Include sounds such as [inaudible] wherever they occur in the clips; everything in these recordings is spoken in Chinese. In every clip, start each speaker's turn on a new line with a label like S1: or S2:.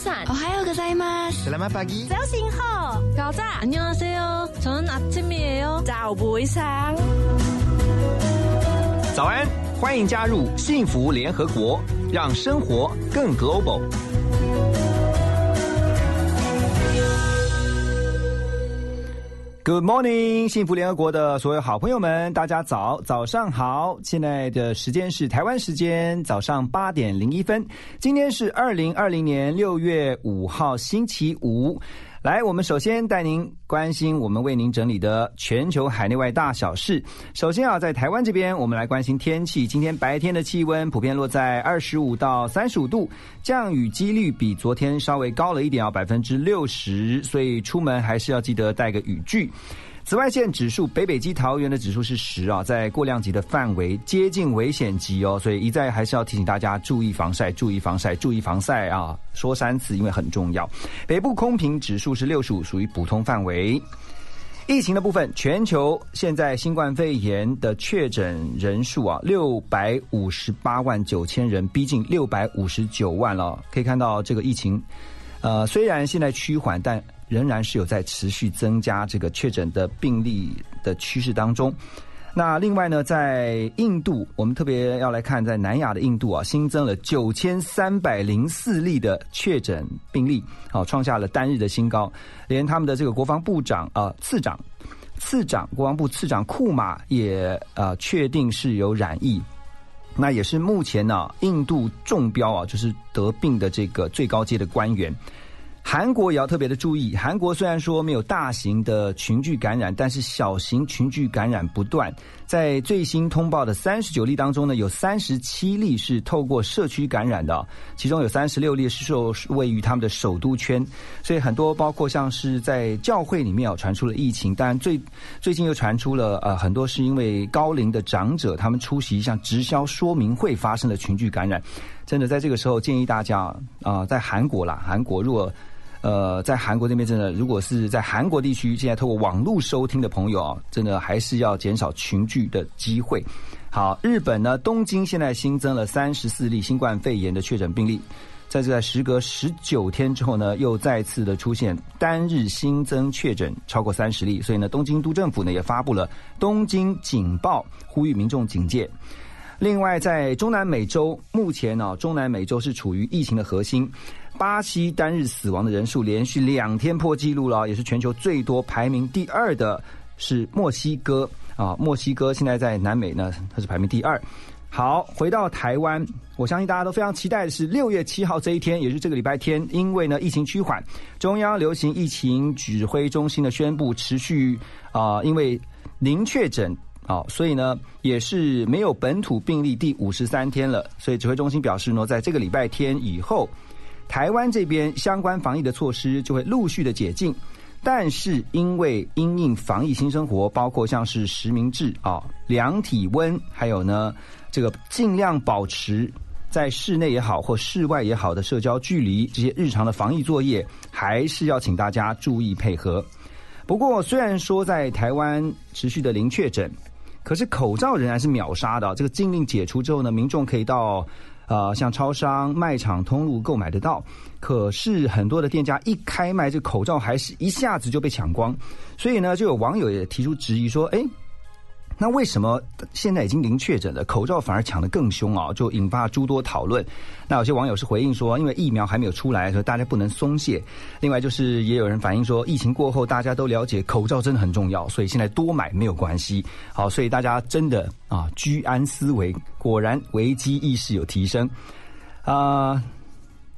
S1: Good morning，Bonjour，早晨，我还有个在吗？
S2: Selamat pagi，
S1: 早醒好，早早，안녕하세 요， 저는아침이에 요， 早不上。
S3: 早安，欢迎加入幸福联合国，让生活更 global。 Good morning，幸福联合国的所有好朋友们，大家早，早上好！现在的时间是台湾时间早上八点零一分，今天是二零二零年六月五号星期五。来，我们首先带您关心我们为您整理的全球海内外大小事。首先啊，在台湾这边，我们来关心天气。今天白天的气温普遍落在二十五到三十五度，降雨几率比昨天稍微高了一点啊，百分之六十，所以出门还是要记得带个雨具。紫外线指数，北北基桃园的指数是十啊，在过量级的范围，接近危险级哦，所以一再还是要提醒大家注意防晒，注意防晒，注意防晒啊！说三次，因为很重要。北部空瓶指数是六十五，属于普通范围。疫情的部分，全球现在新冠肺炎的确诊人数啊，六百五十八万九千人，逼近六百五十九万了。可以看到这个疫情，呃，虽然现在趋缓，但仍然是有在持续增加这个确诊的病例的趋势当中。那另外呢，在印度，我们特别要来看，在南亚的印度啊，新增了九千三百零四例的确诊病例，好，创下了单日的新高。连他们的这个国防部长啊，次长，次长，国防部次长库马也呃确定是有染疫。那也是目前呢，印度中标啊，就是得病的这个最高阶的官员。韩国也要特别的注意。韩国虽然说没有大型的群聚感染，但是小型群聚感染不断。在最新通报的三十九例当中呢，有三十七例是透过社区感染的，其中有三十六例是受位于他们的首都圈。所以很多包括像是在教会里面啊传出了疫情，当然最最近又传出了呃很多是因为高龄的长者他们出席一项直销说明会发生了群聚感染。真的在这个时候建议大家啊，在韩国啦，韩国如果。呃，在韩国这边，真的，如果是在韩国地区，现在透过网络收听的朋友啊，真的还是要减少群聚的机会。好，日本呢，东京现在新增了三十四例新冠肺炎的确诊病例，在这在时隔十九天之后呢，又再次的出现单日新增确诊超过三十例，所以呢，东京都政府呢也发布了东京警报，呼吁民众警戒。另外，在中南美洲，目前呢，中南美洲是处于疫情的核心。巴西单日死亡的人数连续两天破纪录了，也是全球最多，排名第二的是墨西哥啊。墨西哥现在在南美呢，它是排名第二。好，回到台湾，我相信大家都非常期待的是六月七号这一天，也是这个礼拜天，因为呢疫情趋缓，中央流行疫情指挥中心的宣布持续啊，因为零确诊啊，所以呢也是没有本土病例第五十三天了，所以指挥中心表示呢，在这个礼拜天以后。台湾这边相关防疫的措施就会陆续的解禁，但是因为因应防疫新生活，包括像是实名制啊、量体温，还有呢这个尽量保持在室内也好或室外也好的社交距离，这些日常的防疫作业，还是要请大家注意配合。不过虽然说在台湾持续的零确诊，可是口罩仍然是秒杀的。这个禁令解除之后呢，民众可以到。呃，像超商、卖场通路购买得到，可是很多的店家一开卖，这口罩还是一下子就被抢光，所以呢，就有网友也提出质疑说，哎。那为什么现在已经零确诊了，口罩反而抢得更凶啊？就引发诸多讨论。那有些网友是回应说，因为疫苗还没有出来，所以大家不能松懈。另外就是也有人反映说，疫情过后大家都了解口罩真的很重要，所以现在多买没有关系。好，所以大家真的啊，居安思危，果然危机意识有提升啊。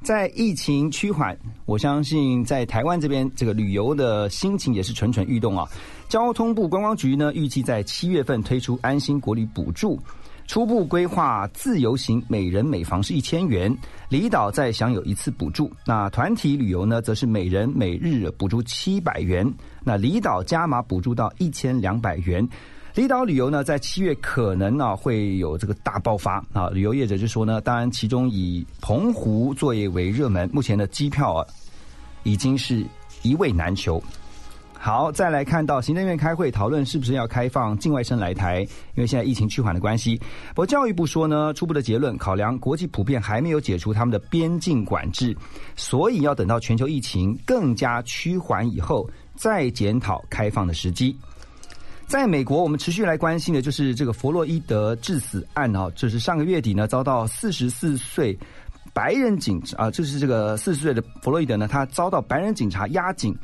S3: 在疫情趋缓，我相信在台湾这边，这个旅游的心情也是蠢蠢欲动啊。交通部观光局呢，预计在七月份推出安心国旅补助，初步规划自由行每人每房是一千元，离岛再享有一次补助。那团体旅游呢，则是每人每日补助七百元，那离岛加码补助到一千两百元。离岛旅游呢，在七月可能呢会有这个大爆发啊！旅游业者就说呢，当然其中以澎湖作业为热门，目前的机票啊已经是一位难求。好，再来看到行政院开会讨论是不是要开放境外生来台，因为现在疫情趋缓的关系。不过教育部说呢，初步的结论考量国际普遍还没有解除他们的边境管制，所以要等到全球疫情更加趋缓以后再检讨开放的时机。在美国，我们持续来关心的就是这个弗洛伊德致死案啊，就是上个月底呢遭到四十四岁白人警啊，就是这个四十岁的弗洛伊德呢，他遭到白人警察压颈。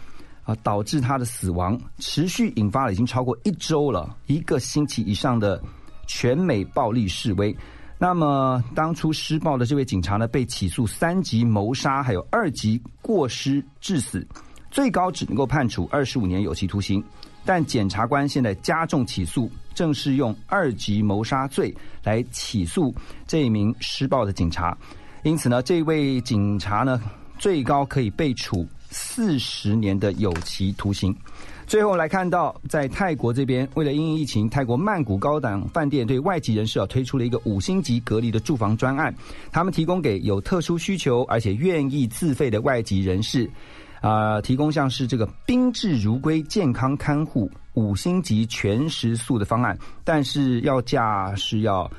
S3: 啊，导致他的死亡，持续引发了已经超过一周了，一个星期以上的全美暴力示威。那么，当初施暴的这位警察呢，被起诉三级谋杀，还有二级过失致死，最高只能够判处二十五年有期徒刑。但检察官现在加重起诉，正是用二级谋杀罪来起诉这一名施暴的警察。因此呢，这位警察呢，最高可以被处。四十年的有期徒刑。最后来看到，在泰国这边，为了因应疫情，泰国曼谷高档饭店对外籍人士啊推出了一个五星级隔离的住房专案。他们提供给有特殊需求而且愿意自费的外籍人士，啊，提供像是这个宾至如归健康看护五星级全食宿的方案，但是要价是要。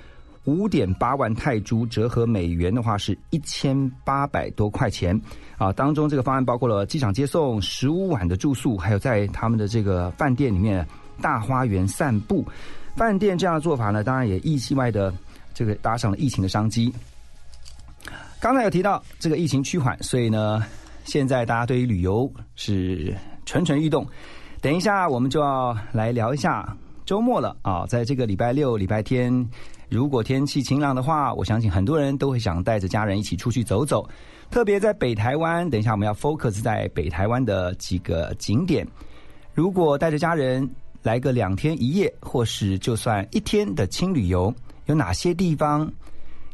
S3: 五点八万泰铢折合美元的话是一千八百多块钱啊！当中这个方案包括了机场接送、十五晚的住宿，还有在他们的这个饭店里面大花园散步。饭店这样的做法呢，当然也意外的这个搭上了疫情的商机。刚才有提到这个疫情趋缓，所以呢，现在大家对于旅游是蠢蠢欲动。等一下，我们就要来聊一下周末了啊！在这个礼拜六、礼拜天。如果天气晴朗的话，我相信很多人都会想带着家人一起出去走走。特别在北台湾，等一下我们要 focus 在北台湾的几个景点。如果带着家人来个两天一夜，或是就算一天的轻旅游，有哪些地方？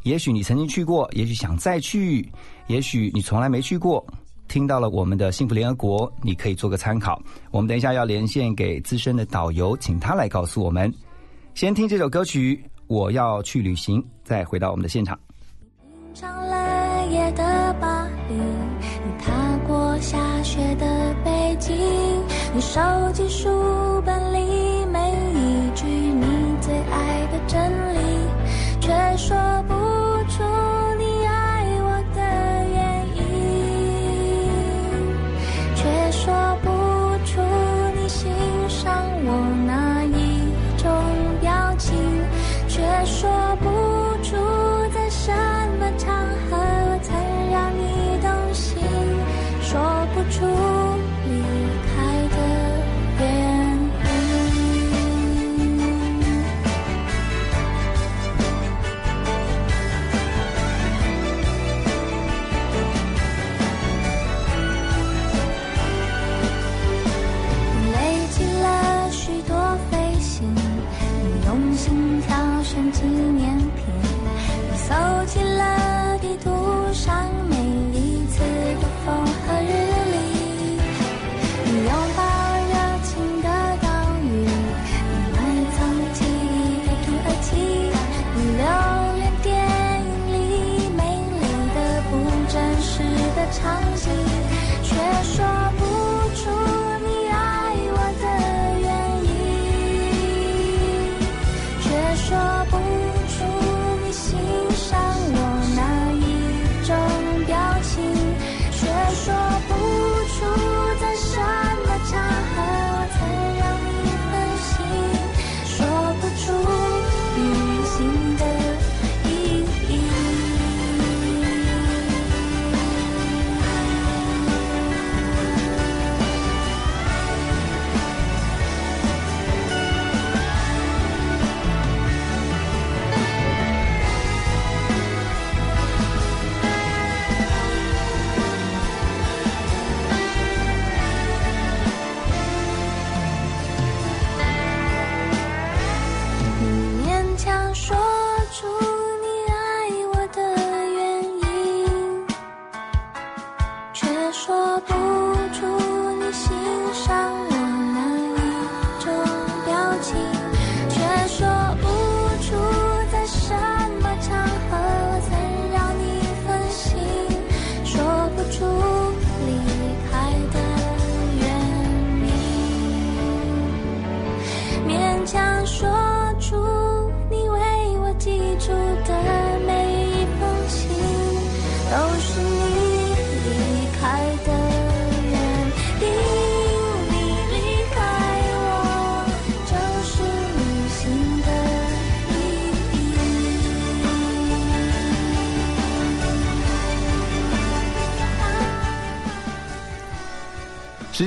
S3: 也许你曾经去过，也许想再去，也许你从来没去过。听到了我们的幸福联合国，你可以做个参考。我们等一下要连线给资深的导游，请他来告诉我们。先听这首歌曲。我要去旅行，再回到我们的现场。
S2: 上了夜的巴黎，你踏过下雪的北京，你收集书本里每一句你最爱的真理，却说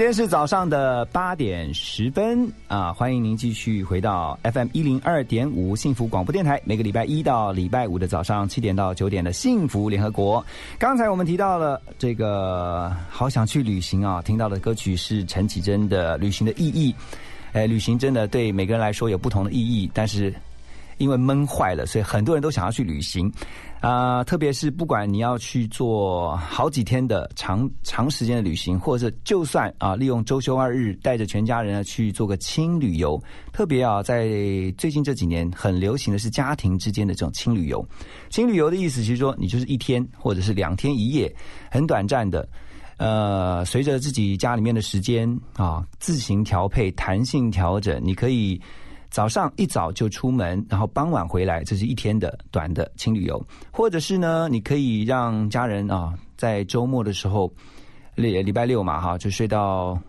S3: 间是早上的八点十分啊！欢迎您继续回到 FM 一零二点五幸福广播电台，每个礼拜一到礼拜五的早上七点到九点的幸福联合国。刚才我们提到了这个好想去旅行啊，听到的歌曲是陈绮贞的《旅行的意义》。哎，旅行真的对每个人来说有不同的意义，但是。因为闷坏了，所以很多人都想要去旅行，啊，特别是不管你要去做好几天的长长时间的旅行，或者就算啊，利用周休二日带着全家人呢去做个轻旅游，特别啊，在最近这几年很流行的是家庭之间的这种轻旅游。轻旅游的意思其实说，你就是一天或者是两天一夜，很短暂的，呃，随着自己家里面的时间啊，自行调配、弹性调整，你可以。早上一早就出门，然后傍晚回来，这是一天的短的轻旅游。或者是呢，你可以让家人啊，在周末的时候，礼礼拜六嘛哈，就睡到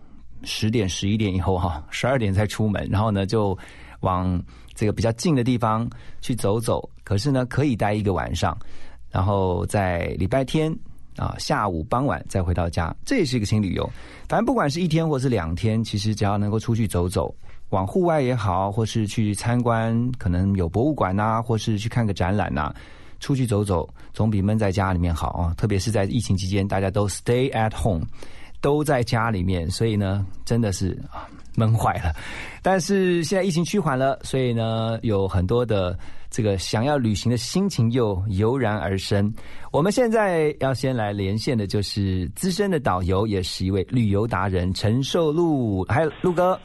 S3: 十点十一点以后哈，十二点才出门，然后呢就往这个比较近的地方去走走。可是呢，可以待一个晚上，然后在礼拜天啊下午傍晚再回到家，这也是一个轻旅游。反正不管是一天或是两天，其实只要能够出去走走。往户外也好，或是去参观，可能有博物馆呐，或是去看个展览呐，出去走走，总比闷在家里面好啊！特别是在疫情期间，大家都 stay at home，都在家里面，所以呢，真的是啊闷坏了。但是现在疫情趋缓了，所以呢，有很多的这个想要旅行的心情又油然而生。我们现在要先来连线的就是资深的导游，也是一位旅游达人陈寿禄，还有陆哥。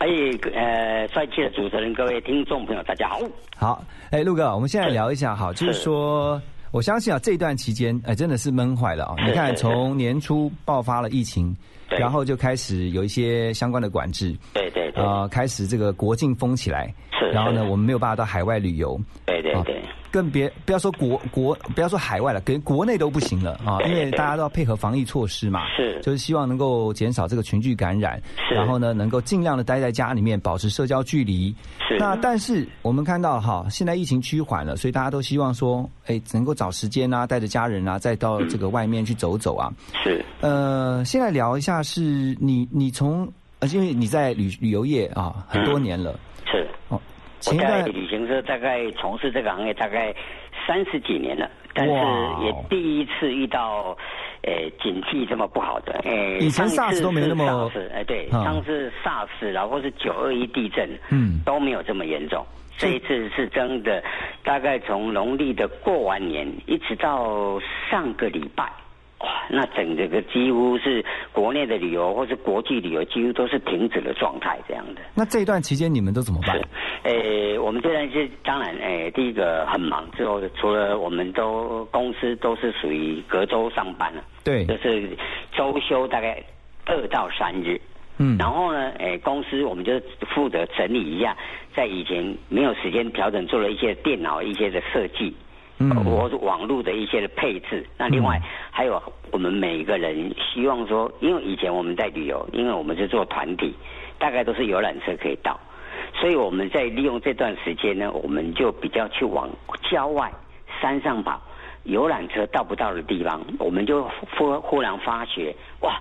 S4: 哎，呃，帅气的主持人，各位听众朋友，大家好。
S3: 好，哎，陆哥，我们现在聊一下，好，就是说，我相信啊，这段期间，哎，真的是闷坏了啊。你看，从年初爆发了疫情，然后就开始有一些相关的管制，
S4: 对对对，
S3: 啊，开始这个国境封起来，
S4: 是，
S3: 然后呢，我们没有办法到海外旅游，
S4: 对对对。
S3: 更别不要说国国不要说海外了，跟国内都不行了啊！因为大家都要配合防疫措施嘛，
S4: 是
S3: 就是希望能够减少这个群聚感染，然后呢，能够尽量的待在家里面，保持社交距离。
S4: 是
S3: 那但是我们看到哈，现在疫情趋缓了，所以大家都希望说，哎，能够找时间啊，带着家人啊，再到这个外面去走走啊。
S4: 是
S3: 呃，现在聊一下，是你你从呃，因为你在旅旅游业啊很多年了。
S4: 我在旅行社大概从事这个行业大概三十几年了，但是也第一次遇到，呃，景气这么不好的。诶，
S3: 以前 SARS 都没那么，
S4: 哎，对，上次 SARS 然后是九二一地震，嗯，都没有这么严重。这一次是真的，大概从农历的过完年一直到上个礼拜。哇，那整这个几乎是国内的旅游或是国际旅游，几乎都是停止的状态这样的。
S3: 那这一段期间你们都怎么办？
S4: 诶，我们这段是当然，诶，第一个很忙，之后除了我们都公司都是属于隔周上班了，
S3: 对，
S4: 就是周休大概二到三日。嗯，然后呢，诶，公司我们就负责整理一下，在以前没有时间调整，做了一些电脑一些的设计。我网络的一些的配置，那另外还有我们每一个人希望说，因为以前我们在旅游，因为我们是做团体，大概都是游览车可以到，所以我们在利用这段时间呢，我们就比较去往郊外山上跑，游览车到不到的地方，我们就忽忽然发觉，哇！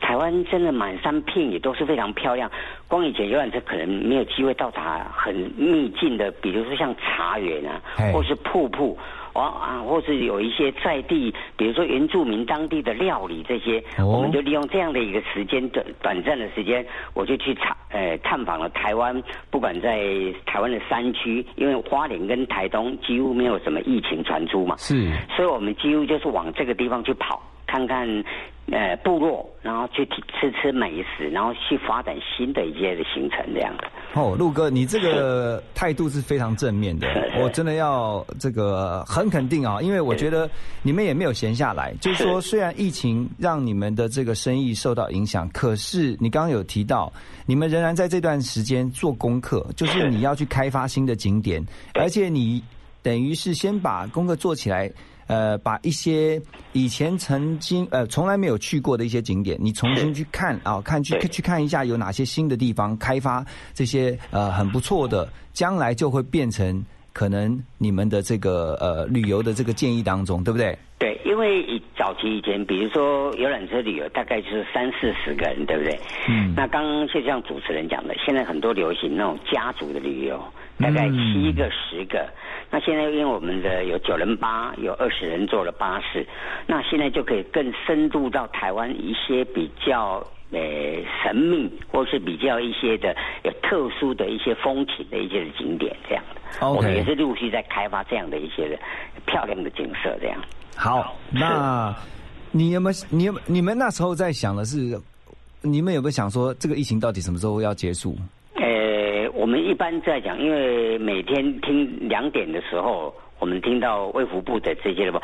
S4: 台湾真的满山遍野都是非常漂亮，光以前游览车可能没有机会到达很秘境的，比如说像茶园啊，或是瀑布，啊，或是有一些在地，比如说原住民当地的料理这些，我们就利用这样的一个时间短短暂的时间，我就去查，呃，探访了台湾，不管在台湾的山区，因为花莲跟台东几乎没有什么疫情传出嘛，
S3: 是，
S4: 所以我们几乎就是往这个地方去跑。看看呃部落，然后去吃吃美食，然后去发展新的一些的行程这样的。
S3: 哦，陆哥，你这个态度是非常正面的，我真的要这个很肯定啊，因为我觉得你们也没有闲下来。就是说，虽然疫情让你们的这个生意受到影响，可是你刚刚有提到，你们仍然在这段时间做功课，就是你要去开发新的景点，而且你等于是先把功课做起来。呃，把一些以前曾经呃从来没有去过的一些景点，你重新去看啊，看去去看一下有哪些新的地方开发，这些呃很不错的，将来就会变成可能你们的这个呃旅游的这个建议当中，对不对？
S4: 对，因为以早期以前，比如说游览车旅游，大概就是三四十个人，对不对？嗯。那刚刚就像主持人讲的，现在很多流行那种家族的旅游，大概七个、十个。那现在因为我们的有九人八，有二十人坐了巴士，那现在就可以更深入到台湾一些比较呃神秘，或是比较一些的有特殊的一些风情的一些景点这样的。我们也是陆续在开发这样的一些的漂亮的景色这样。
S5: 好，那你有没有你有你们那时候在想的是，你们有没有想说这个疫情到底什么时候要结束？
S4: 我们一般在讲，因为每天听两点的时候，我们听到卫福部的这些的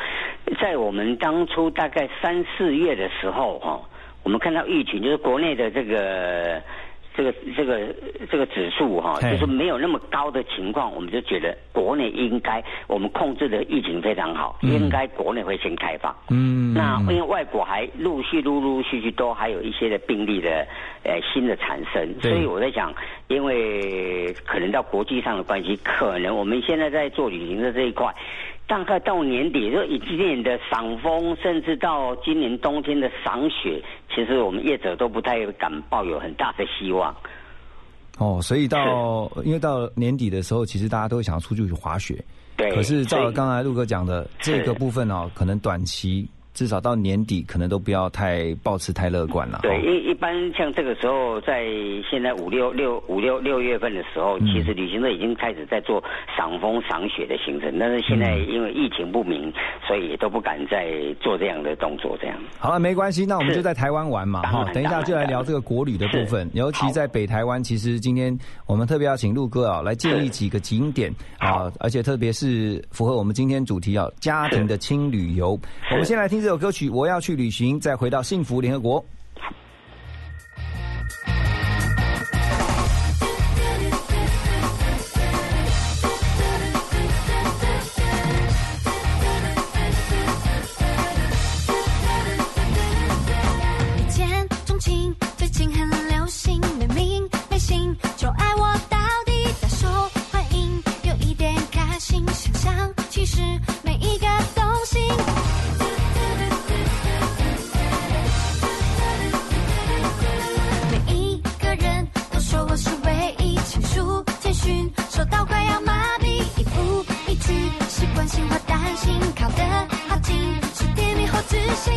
S4: 在我们当初大概三四月的时候，哈，我们看到疫情就是国内的这个。这个这个这个指数哈，就是没有那么高的情况，我们就觉得国内应该我们控制的疫情非常好，应该国内会先开放。嗯，那因为外国还陆续陆陆续续都还有一些的病例的呃新的产生，所以我在想，因为可能到国际上的关系，可能我们现在在做旅行的这一块。大概到年底，就以今年的赏枫，甚至到今年冬天的赏雪，其实我们业者都不太敢抱有很大的希望。
S5: 哦，所以到因为到年底的时候，其实大家都会想要出去去滑雪。
S4: 对。
S5: 可是照刚才陆哥讲的这个部分哦，可能短期。至少到年底，可能都不要太抱持太乐观了。
S4: 对，一一般像这个时候，在现在五六六五六六月份的时候，其实旅行社已经开始在做赏风赏雪的行程，但是现在因为疫情不明，所以都不敢再做这样的动作。这样
S5: 好了，没关系，那我们就在台湾玩嘛，哈。等一下就来聊这个国旅的部分，尤其在北台湾，其实今天我们特别要请陆哥啊来建议几个景点啊，而且特别是符合我们今天主题啊，家庭的轻旅游。我们先来听。这首歌曲，我要去旅行，再回到幸福联合国。
S6: 窒息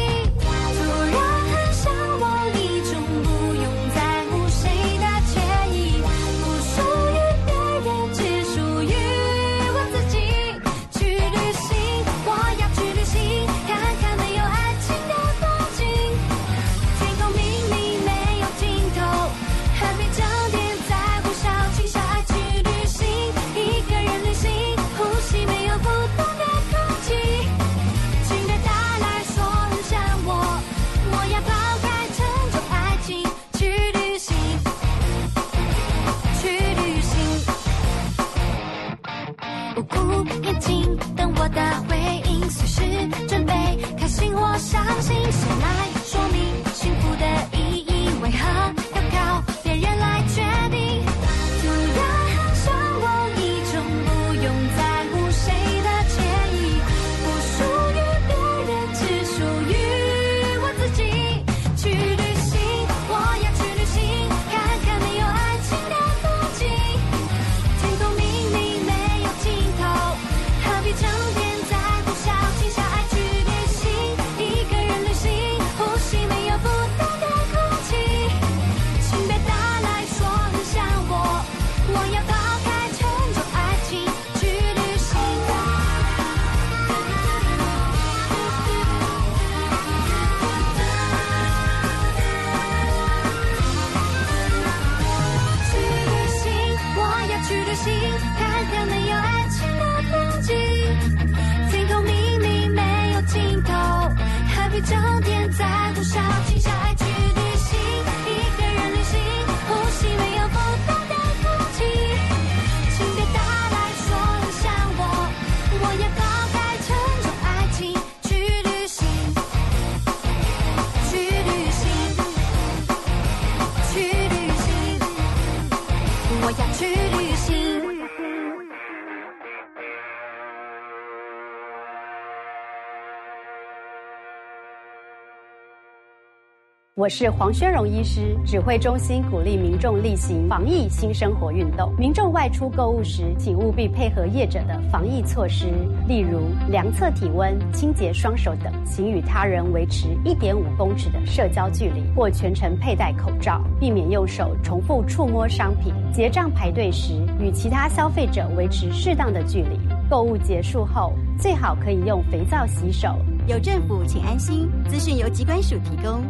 S6: 我是黄宣荣医师，指挥中心鼓励民众例行防疫新生活运动。民众外出购物时，请务必配合业者的防疫措施，例如量测体温、清洁双手等，请与他人维持一点五公尺的社交距离，或全程佩戴口罩，避免用手重复触摸商品。结账排队时，与其他消费者维持适当的距离。购物结束后，最好可以用肥皂洗手。
S7: 有政府，请安心。资讯由机关署提供。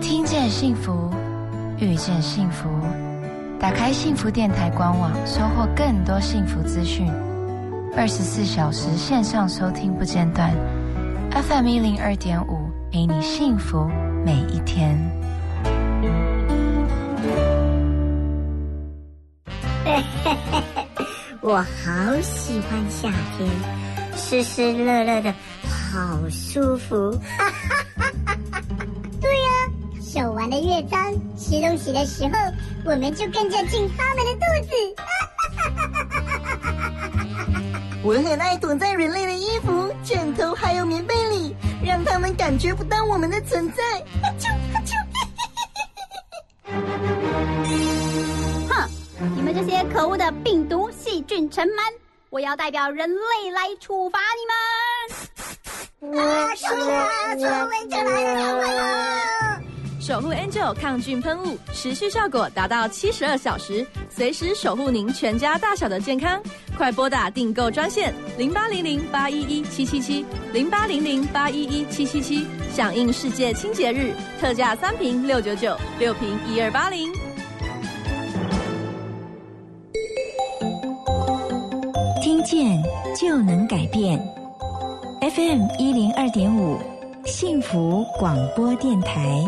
S8: 听见幸福，遇见幸福。打开幸福电台官网，收获更多幸福资讯。二十四小时线上收听不间断，FM 一零二点五，陪你幸福每一天。[laughs]
S9: 我好喜欢夏天，湿湿热热的，好舒服。手 [laughs] 玩的越脏，吃东西的时候，我们就跟着进他们的肚子。
S10: 我很爱躲在人类的衣服、枕头还有棉被里，让他们感觉不到我们的存在。
S9: 啾啾！
S11: 哼，你们这些可恶的病毒细菌尘螨，我要代表人类来处罚
S9: 你们！[laughs] 啊，救命啊！救命！就来了！
S1: 守护 Angel 抗菌喷雾，持续效果达到七十二小时，随时守护您全家大小的健康。快拨打订购专线零八零零八一一七七七零八零零八一一七七七，响应世界清洁日，特价三瓶六九九，六瓶一二八零。
S12: 听见就能改变，FM 一零二点五，幸福广播电台。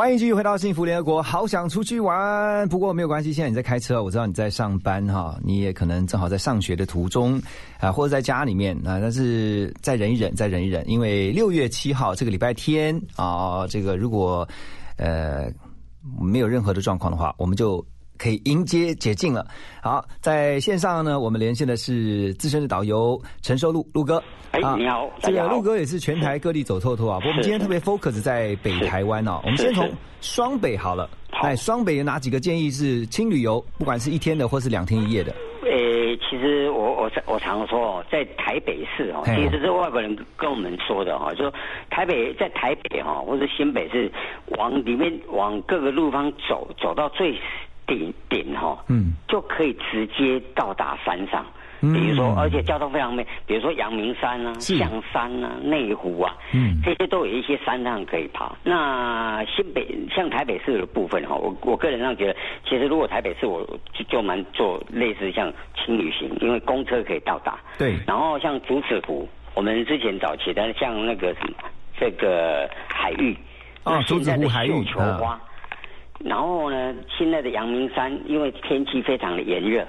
S3: 欢迎继续回到幸福联合国。好想出去玩，不过没有关系。现在你在开车，我知道你在上班哈，你也可能正好在上学的途中啊，或者在家里面啊。但是再忍一忍，再忍一忍，因为六月七号这个礼拜天啊，这个如果呃没有任何的状况的话，我们就。可以迎接解禁了。好，在线上呢，我们连线的是资深的导游陈寿禄陆哥。
S4: 哎，你好，
S3: 这个陆哥也是全台各地走透透啊。不过我们今天特别 focus 在北台湾哦。我们先从双北好了。哎，双北有哪几个建议是轻旅游，不管是一天的或是两天一夜的？
S4: 诶，其实我我我常说，在台北市哦，其实是外国人跟我们说的哈，就说台北在台北哈，或者新北是往里面往各个路方走，走到最。顶顶哈，嗯，就可以直接到达山上。比如说，而且交通非常美，比如说阳明山啊、象山啊、内湖啊，嗯，这些都有一些山上可以爬。那新北像台北市的部分哈，我我个人上觉得，其实如果台北市，我就就蛮做类似像轻旅行，因为公车可以到达。
S3: 对。
S4: 然后像竹子湖，我们之前早期的像那个什么这个海域
S3: 啊，竹子湖海域
S4: 啊。然后呢，现在的阳明山因为天气非常的炎热。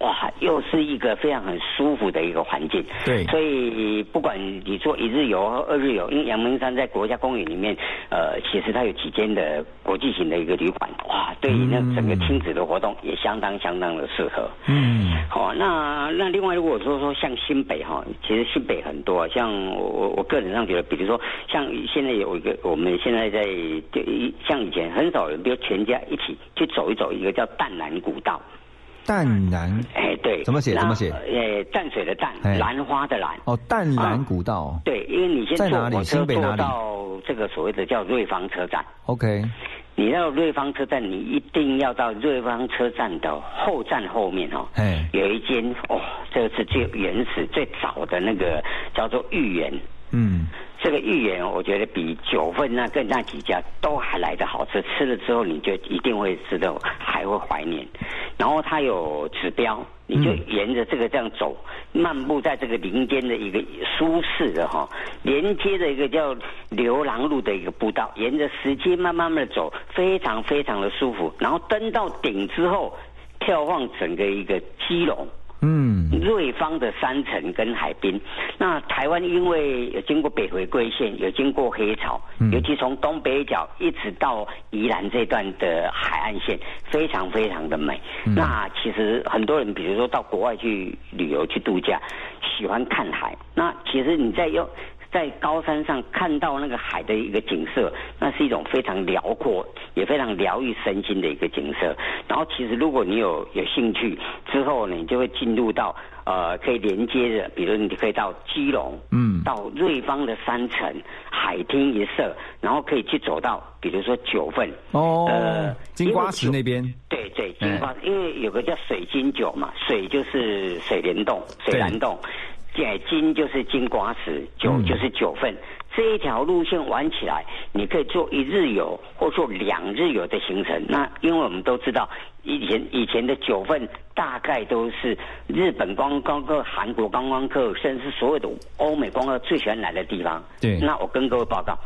S4: 哇，又是一个非常很舒服的一个环境。
S3: 对，
S4: 所以不管你做一日游和二日游，因为阳明山在国家公园里面，呃，其实它有几间的国际型的一个旅馆，哇，对于那整个亲子的活动也相当相当的适合。嗯，好，那那另外如果说说像新北哈，其实新北很多，像我我个人上觉得，比如说像现在有一个，我们现在在就像以前很少人，比如全家一起去走一走，一个叫淡蓝古道。
S3: 淡蓝，
S4: 哎，对，
S3: 怎么写？怎么写？
S4: 呃，淡水的淡，兰花的兰。
S3: 哦，淡蓝古道。
S4: 对，因为你先坐火车坐到这个所谓的叫瑞芳车站。
S3: OK。
S4: 你到瑞芳车站，你一定要到瑞芳车站的后站后面哦。哎。有一间哦，这个是最原始、最早的那个叫做御园。嗯。这个芋圆，我觉得比九份那跟那几家都还来得好吃。吃了之后，你就一定会吃的还会怀念。然后它有指标，你就沿着这个这样走，漫步在这个林间的一个舒适的哈，连接的一个叫流浪路的一个步道，沿着石阶慢慢的走，非常非常的舒服。然后登到顶之后，眺望整个一个基隆。嗯，瑞芳的山城跟海滨，那台湾因为有经过北回归线，有经过黑潮，尤其从东北角一直到宜兰这段的海岸线，非常非常的美。那其实很多人，比如说到国外去旅游去度假，喜欢看海。那其实你在用。在高山上看到那个海的一个景色，那是一种非常辽阔，也非常疗愈身心的一个景色。然后，其实如果你有有兴趣，之后呢，你就会进入到呃，可以连接着，比如你可以到基隆，嗯，到瑞芳的山城海天一色，然后可以去走到，比如说九份。
S3: 哦，呃，金瓜石那边，
S4: 对对，金瓜，因为有个叫水晶九嘛，水就是水帘洞，水帘洞。解金就是金瓜石，九就是九份，这一条路线玩起来，你可以做一日游或做两日游的行程。那因为我们都知道，以前以前的九份大概都是日本观光客、韩国观光客，甚至所有的欧美观光客最喜欢来的地方。
S3: 对，
S4: 那我跟各位报告，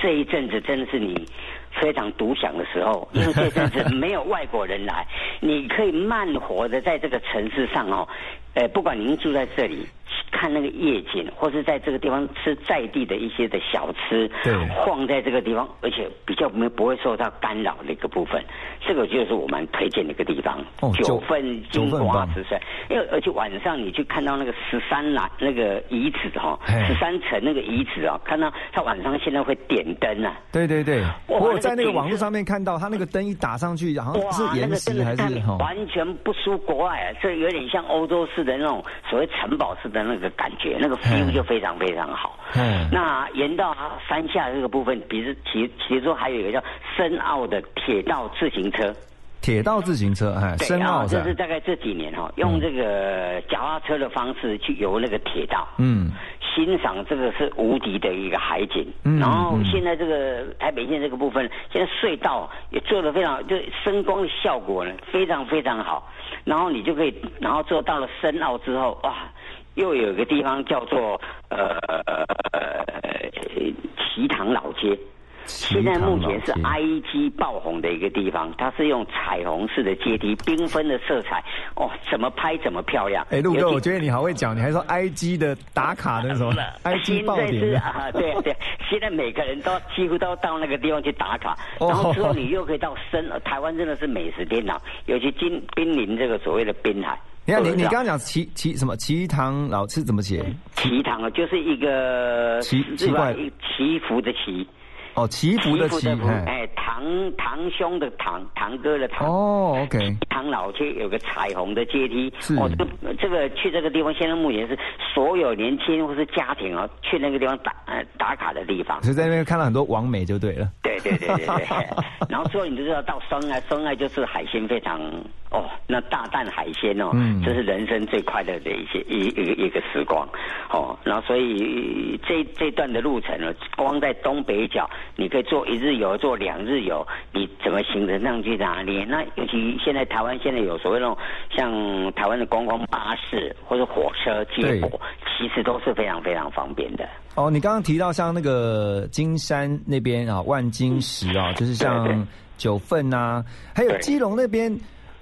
S4: 这一阵子真的是你非常独享的时候，[laughs] 因为这阵子没有外国人来，你可以慢活的在这个城市上哦。呃，不管您住在这里。看那个夜景，或是在这个地方吃在地的一些的小吃，
S3: 对，
S4: 晃在这个地方，而且比较没不会受到干扰的一个部分，这个就是我们推荐的一个地方。
S3: 哦，
S4: 九份金瓜石山，因为而且晚上你去看到那个十三栏那个遗址哈，十三层那个遗址啊，看到它晚上现在会点灯啊。
S3: 对对对，我有在那个网络上面看到，它那个灯一打上去，好像是岩石还是
S4: 完全不输国外啊，这有点像欧洲式的那种所谓城堡式的那个。感觉那个 feel 就非常非常好。嗯，那沿到山下这个部分，比如其其中还有一个叫深澳的铁道自行车。
S3: 铁道自行车，哎，深澳
S4: 这是大概这几年哈，用这个脚踏车的方式去游那个铁道。嗯，欣赏这个是无敌的一个海景。嗯，然后现在这个台北线这个部分，现在隧道也做的非常，就声光的效果呢非常非常好。然后你就可以，然后做到了深澳之后，哇！又有一个地方叫做呃奇塘老街，现在目前是 IG 爆红的一个地方，它是用彩虹式的阶梯，缤纷的色彩，哦，怎么拍怎么漂亮。
S3: 哎，陆哥，我觉得你好会讲，你还说 IG 的打卡的什么？IG 爆点
S4: 啊，对对，现在每个人都 [laughs] 几乎都到那个地方去打卡，然后之后你又可以到深台湾，真的是美食天堂，尤其近濒临这个所谓的滨海。
S3: 你看，你你刚刚讲祈祈什么祈堂老是怎么写？
S4: 祈堂啊，就是一个
S3: 奇奇怪
S4: 祈福的祈。
S3: 哦，祈福的祈，
S4: 哎，堂堂兄的堂，堂哥的堂。
S3: 哦，OK。
S4: 堂老街有个彩虹的阶梯。
S3: 是。
S4: 哦，这个这个去这个地方，现在目前是所有年轻或是家庭啊，去那个地方打呃打卡的地方。
S3: 所以在那边看到很多王美就对了。
S4: 对对对对对。[laughs] 然后之后你就知道到深爱，深爱就是海鲜非常哦，那大啖海鲜哦，嗯这是人生最快乐的一些一一个一个时光哦。然后所以这这段的路程呢，光在东北角。你可以做一日游，做两日游，你怎么行程上去哪里？那尤其现在台湾现在有所谓那种像台湾的观光巴士或者火车接驳，其实都是非常非常方便的。
S3: 哦，你刚刚提到像那个金山那边啊，万金石啊，就是像九份啊，还有基隆那边。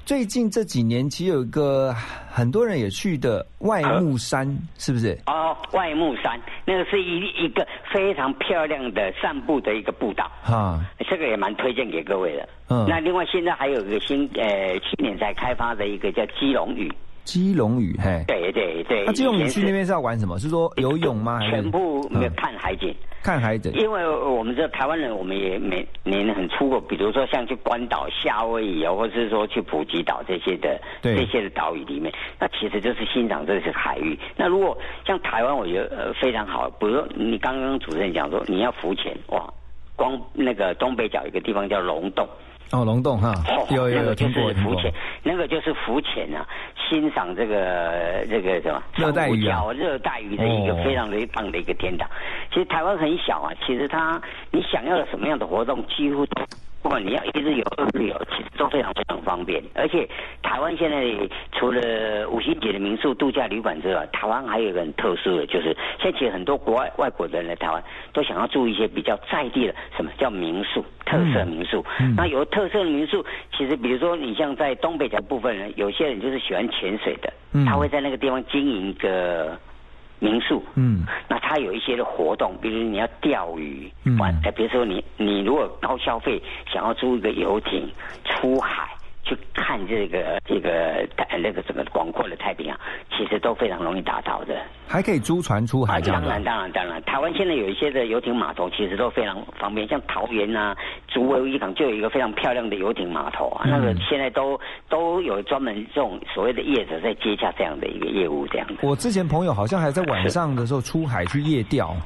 S3: 最近这几年，其实有一个很多人也去的外木山，是不是？
S4: 哦，外木山那个是一一个非常漂亮的散步的一个步道，哈，这个也蛮推荐给各位的。嗯，那另外现在还有一个新呃去年才开发的一个叫基隆屿。
S3: 基隆屿，嘿，
S4: 对对对。
S3: 那基隆屿去那边是要玩什么？是说游泳吗？[laughs]
S4: 全部没有看海景。
S3: 看海景。
S4: 因为我们这台湾人，我们也每年很出过，比如说像去关岛、夏威夷啊，或者是说去普吉岛这些的这些的岛屿里面，那其实就是欣赏这些海域。那如果像台湾，我觉得呃非常好。比如说你刚刚主持人讲说你要浮潜，哇，光那个东北角一个地方叫龙洞。
S3: 哦，龙洞哈，有有有听过
S4: 浮潜，那个就是浮潜啊，欣赏这个这个什么
S3: 热带鱼啊，
S4: 热带鱼的一个非常的棒的一个天堂。其实台湾很小啊，其实它你想要什么样的活动，几乎都。不管你要一日游、二日游，其实都非常非常方便。而且台湾现在除了五星级的民宿、度假旅馆之外，台湾还有一个很特殊的，就是现在其实很多国外外国人来台湾都想要住一些比较在地的，什么叫民宿、特色民宿。那有特色的民宿，其实比如说你像在东北角部分人，有些人就是喜欢潜水的，他会在那个地方经营一个。民宿，嗯，那它有一些的活动，比如你要钓鱼，玩，哎，比如说你你如果高消费，想要租一个游艇出海去看这个这个太那个整个广阔的太平洋，其实都非常容易达到的。
S3: 还可以租船出海这样
S4: 当然，当然，当然，台湾现在有一些的游艇码头其实都非常方便，像桃园啊、竹围渔港就有一个非常漂亮的游艇码头啊，那个现在都都有专门这种所谓的业者在接洽这样的一个业务，这样的。
S3: 我之前朋友好像还在晚上的时候出海去夜钓，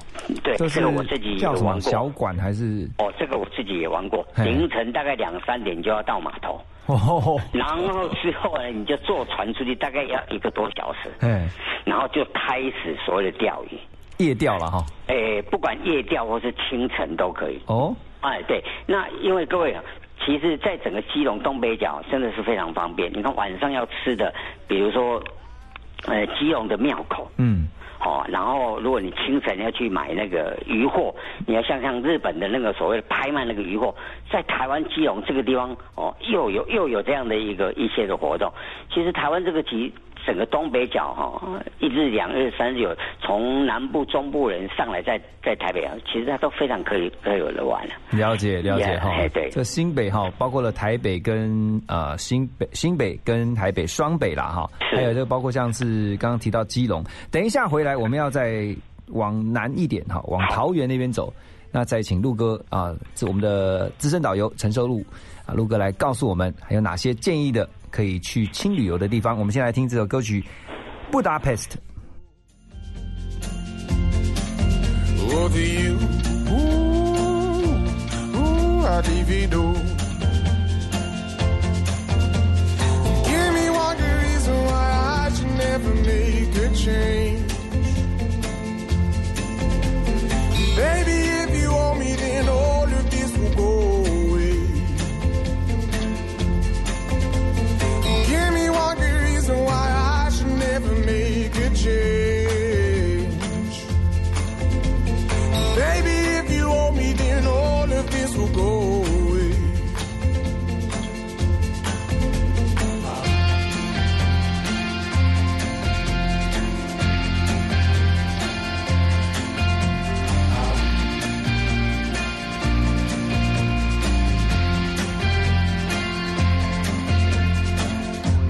S4: 对，这个我自己
S3: 叫什么小馆还是？
S4: 哦，这个我自己也玩过，凌晨大概两三点就要到码头。哦，然后之后呢，你就坐船出去，大概要一个多小时。嗯，然后就开始所谓的钓鱼，
S3: 夜钓了哈。
S4: 哎，不管夜钓或是清晨都可以。哦，哎，对，那因为各位啊，其实在整个基隆东北角真的是非常方便。你看晚上要吃的，比如说，呃，基隆的庙口。嗯。哦，然后如果你清晨要去买那个鱼货，你要像像日本的那个所谓的拍卖那个鱼货，在台湾基隆这个地方哦，又有又有这样的一个一些的活动。其实台湾这个集。整个东北角哈，一日、两日、三日有从南部、中部人上来，在在台北啊，其实他都非常可以可以有的。玩了。
S3: 了解了解哈，
S4: 对，
S3: 这新北哈，包括了台北跟呃新北、新北跟台北双北啦哈，还有这个包括像是刚刚提到基隆，等一下回来我们要再往南一点哈，往桃园那边走，那再请陆哥啊，是我们的资深导游陈寿路啊，陆哥来告诉我们还有哪些建议的。可以去轻旅游的地方，我们先来听这首歌曲《布达佩斯特》。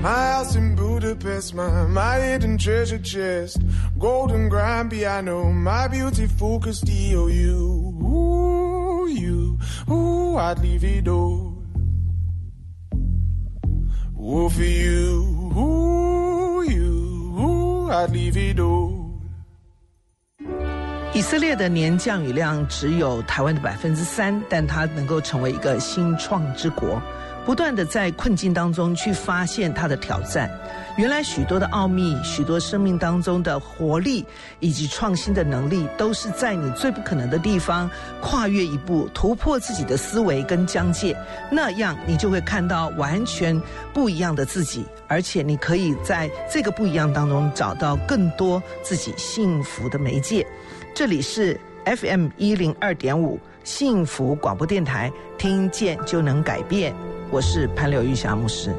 S13: Budapest, my, house in Budapest, my hidden treasure chest, golden grand piano, my beautiful Castillo, you, uuadivido uuuadivido
S14: 以色列的年降雨量只有台湾的百分之三，但它能够成为一个新创之国。不断的在困境当中去发现它的挑战，原来许多的奥秘，许多生命当中的活力以及创新的能力，都是在你最不可能的地方跨越一步，突破自己的思维跟疆界，那样你就会看到完全不一样的自己，而且你可以在这个不一样当中找到更多自己幸福的媒介。这里是 FM 一零二点五幸福广播电台，听见就能改变。我是潘柳玉霞牧师。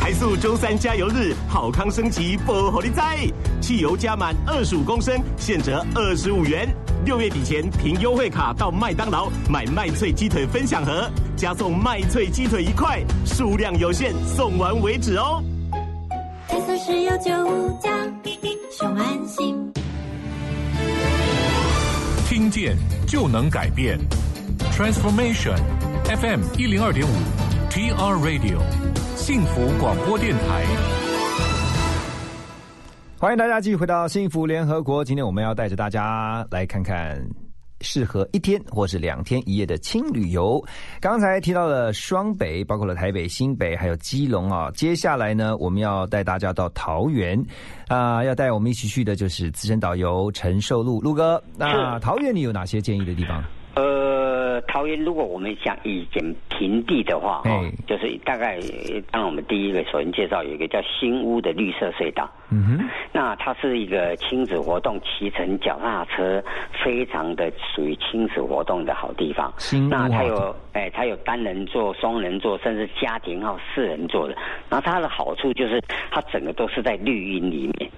S15: 台塑周三加油日，好康升级不火力在，汽油加满二十五公升，现折二十五元。六月底前凭优惠卡到麦当劳买麦脆鸡腿分享盒，加送麦脆鸡腿一块，数量有限，送完为止哦。
S2: 台塑石油九加，熊安心。
S16: 听见就能改变，Transformation。FM 一零二点五，TR Radio，幸福广播电台。
S3: 欢迎大家继续回到幸福联合国。今天我们要带着大家来看看适合一天或是两天一夜的轻旅游。刚才提到了双北，包括了台北、新北，还有基隆啊。接下来呢，我们要带大家到桃园啊，要带我们一起去的就是资深导游陈寿禄陆哥。那桃园你有哪些建议的地方？
S4: 呃，桃园如果我们想以前平地的话，哦，就是大概，当然我们第一个首先介绍有一个叫新屋的绿色隧道，嗯哼，那它是一个亲子活动，骑乘脚踏车，非常的属于亲子活动的好地方。那它有，哎，它有单人座、双人座，甚至家庭号四人座的。然后它的好处就是，它整个都是在绿荫里面。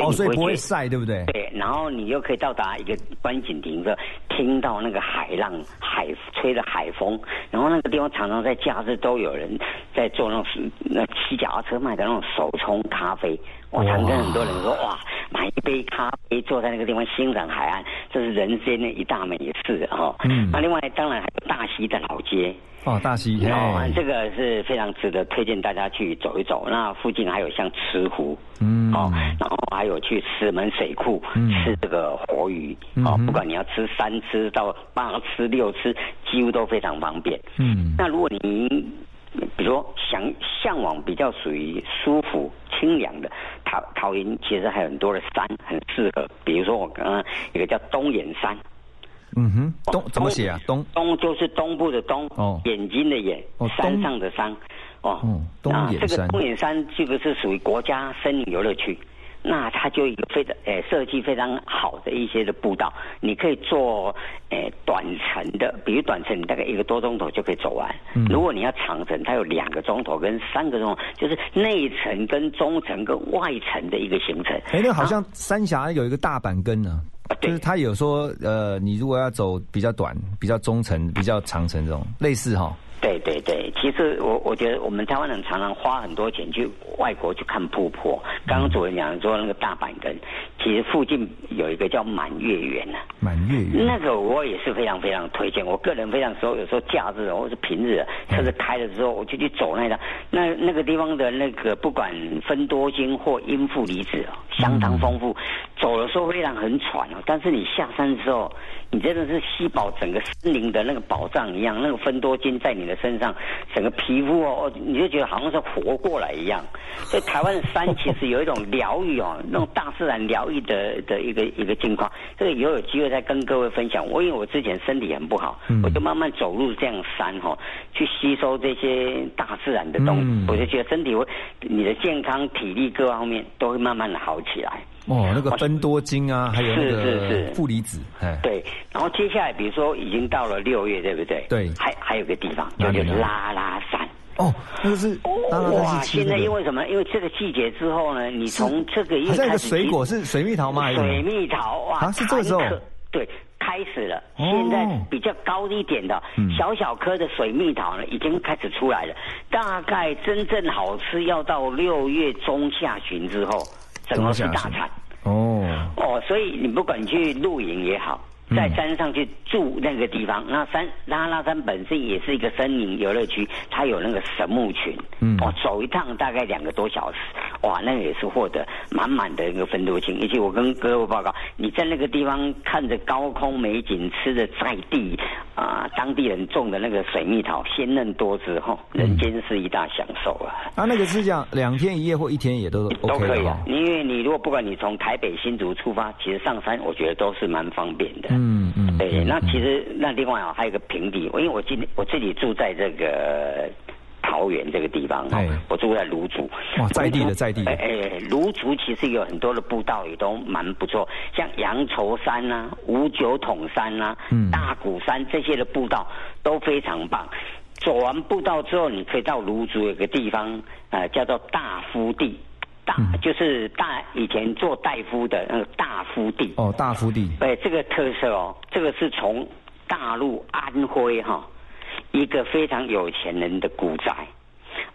S3: 哦，所以不会晒，对不对？
S4: 对，然后你又可以到达一个观景亭，的听到那个海浪、海吹的海风，然后那个地方常常在假日都有人在做那种那骑脚踏车卖的那种手冲咖啡，我常跟很多人说，哇，买一杯咖啡，坐在那个地方欣赏海岸，这是人间的一大美事啊！嗯，那另外当然还有大溪的老街。
S3: 哦，大溪
S4: 哦，这个是非常值得推荐大家去走一走。那附近还有像慈湖，嗯，哦，然后还有去石门水库吃这个活鱼，哦，不管你要吃三吃到八吃六吃，几乎都非常方便。嗯，那如果你比如说想向往比较属于舒服清凉的桃桃园，其实还有很多的山很适合，比如说我刚刚一个叫东眼山。
S3: 嗯哼，东怎么写啊？东
S4: 东就是东部的东，哦，眼睛的眼，哦，山上的山，哦，
S3: 东眼山。
S4: 这个东眼山这个是属于国家森林游乐区，那它就一个非常诶设计非常好的一些的步道，你可以做诶短程的，比如短程你大概一个多钟头就可以走完。嗯如果你要长程，它有两个钟头跟三个钟头，就是内层跟中层跟外层的一个行程。
S3: 哎，那好像三峡有一个大板根呢。就是他有说，呃，你如果要走比较短、比较中程、比较长程这种类似哈。
S4: 对对对，其实我我觉得我们台湾人常常花很多钱去外国去看瀑布。刚刚主任讲说那个大阪根，其实附近有一个叫满月园呢。
S3: 满月园
S4: 那个我也是非常非常推荐，我个人非常说，有时候假日或是平日车子开了之后，我就去走那个那那个地方的那个不管分多金或阴负离子哦相当丰富。走的时候非常很喘哦，但是你下山之后，你真的是吸饱整个森林的那个宝藏一样，那个分多金在你的身上，整个皮肤哦，你就觉得好像是活过来一样。所以台湾的山其实有一种疗愈哦，那种大自然疗愈的的一个一个境况。这个以后有机会再跟各位分享。我因为我之前身体很不好，我就慢慢走入这样山哈，去吸收这些大自然的东西，我就觉得身体会，你的健康、体力各方面都会慢慢的好起来。
S3: 哦，那个分多精啊，还有那个负离子，
S4: 哎，对。然后接下来，比如说已经到了六月，对不对？
S3: 对。
S4: 还还有个地方，就是拉拉山。
S3: 哦，那个是
S4: 哇！现在因为什么？因为这个季节之后呢，你从这个月
S3: 开始，水果是水蜜桃吗？
S4: 水蜜桃哇，
S3: 是这个时候。
S4: 对，开始了。现在比较高一点的小小颗的水蜜桃呢，已经开始出来了。大概真正好吃要到六月中下旬之后。整个是大产哦哦，所以你不管去露营也好。在山上去住那个地方，那山拉拉山本身也是一个森林游乐区，它有那个神木群，嗯，哦，走一趟大概两个多小时，哇，那个也是获得满满的一个分多金。而且我跟各位报告，你在那个地方看着高空美景，吃着在地啊当地人种的那个水蜜桃，鲜嫩多汁，哈，人间是一大享受啊。
S3: 啊，那个是讲两天一夜或一天也都
S4: 都可以啊，因为你如果不管你从台北新竹出发，其实上山我觉得都是蛮方便的。嗯嗯嗯，对，那其实那另外啊，还有个平地，因为我今我自己住在这个桃园这个地方，哎，我住在芦竹，
S3: 哇，在地的在地，
S4: 哎，芦竹其实有很多的步道也都蛮不错，像羊稠山呐、五九桶山呐、大鼓山这些的步道都非常棒。走完步道之后，你可以到芦竹有个地方，呃，叫做大夫地。大就是大以前做大夫的那个大夫地。
S3: 哦，大夫地。
S4: 哎，这个特色哦，这个是从大陆安徽哈一个非常有钱人的古宅，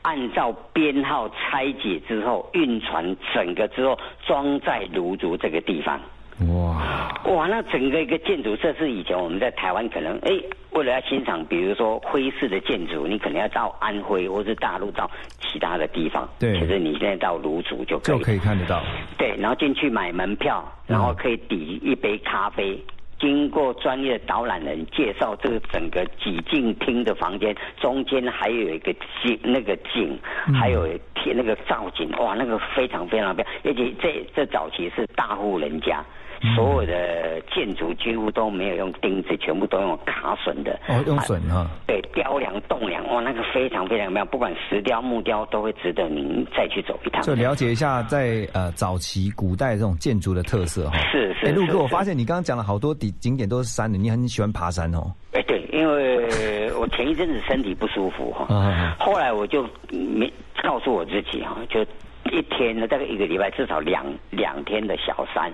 S4: 按照编号拆解之后运船整个之后装在芦竹这个地方。哇哇，那整个一个建筑设施，以前我们在台湾可能哎，为了要欣赏，比如说徽式的建筑，你可能要到安徽或是大陆到其他的地方。
S3: 对，
S4: 其实你现在到芦竹就可以
S3: 就可以看得到。
S4: 对，然后进去买门票，然后可以抵一杯咖啡，经过专业的导览人介绍，这个整个几进厅的房间中间还有一个景，那个景，还有贴那个造景，哇，那个非常非常漂亮，而且这这早期是大户人家。所有的建筑几乎都没有用钉子，全部都用卡榫的。
S3: 哦，用榫哈。
S4: 对，雕梁栋梁，哇，那个非常非常漂亮，不管石雕木雕都会值得您再去走一趟。
S3: 就了解一下在呃早期古代这种建筑的特色哈。
S4: 是是。哎，
S3: 陆哥，我发现你刚刚讲了好多景景点都是山的，你很喜欢爬山哦。
S4: 哎，[laughs] [laughs] 对，因为我前一阵子身体不舒服哈，后来我就没告诉我自己哈，就。一天呢，大概一个礼拜至少两两天的小山，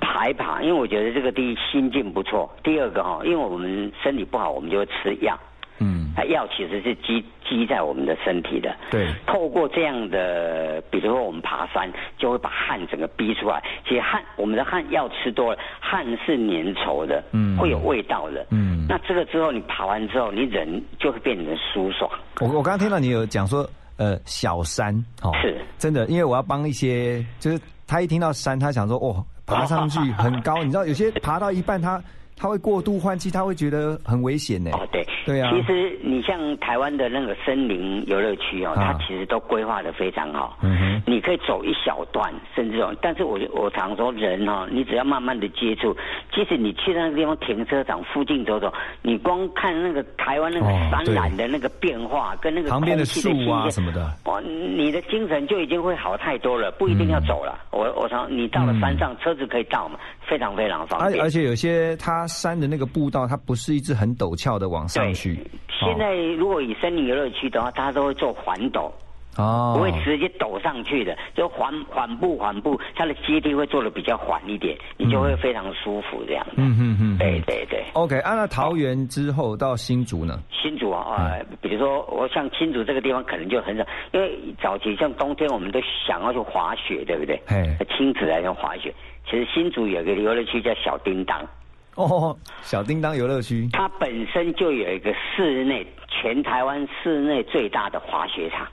S4: 爬一爬。因为我觉得这个第一心境不错，第二个哈，因为我们身体不好，我们就会吃药。嗯，它药其实是积积在我们的身体的。
S3: 对。
S4: 透过这样的，比如说我们爬山，就会把汗整个逼出来。其实汗，我们的汗药吃多了，汗是粘稠的，嗯，会有味道的。嗯。那这个之后你爬完之后，你人就会变得舒爽。
S3: 我我刚刚听到你有讲说。呃，小山
S4: 哦，是
S3: 真的，因为我要帮一些，就是他一听到山，他想说，哦，爬上去很高，你知道，有些爬到一半，他。他会过度换气，他会觉得很危险呢。
S4: 哦，对，
S3: 对啊。
S4: 其实你像台湾的那个森林游乐区哦，它其实都规划的非常好。嗯哼。你可以走一小段，甚至哦，但是我我常说人哦，你只要慢慢的接触，即使你去那个地方停车场附近走走，你光看那个台湾那个山峦的那个变化，跟那个
S3: 旁边的树啊什么的，
S4: 哦，你的精神就已经会好太多了，不一定要走了。我我常你到了山上，车子可以到嘛，非常非常方便。
S3: 而而且有些它。山的那个步道，它不是一直很陡峭的往上去。
S4: 现在如果以森林游乐区的话，它都会做环陡，哦，不会直接陡上去的，就缓缓步缓步，它的阶梯会做的比较缓一点，你就会非常舒服这样。嗯嗯嗯，对对对。
S3: OK，按照桃园之后到新竹呢？
S4: 新竹啊，啊，比如说我像新竹这个地方，可能就很少，因为早期像冬天我们都想要去滑雪，对不对？哎，亲子来用滑雪。其实新竹有个游乐区叫小叮当。
S3: 哦，小叮当游乐区，
S4: 它本身就有一个室内全台湾室内最大的滑雪场。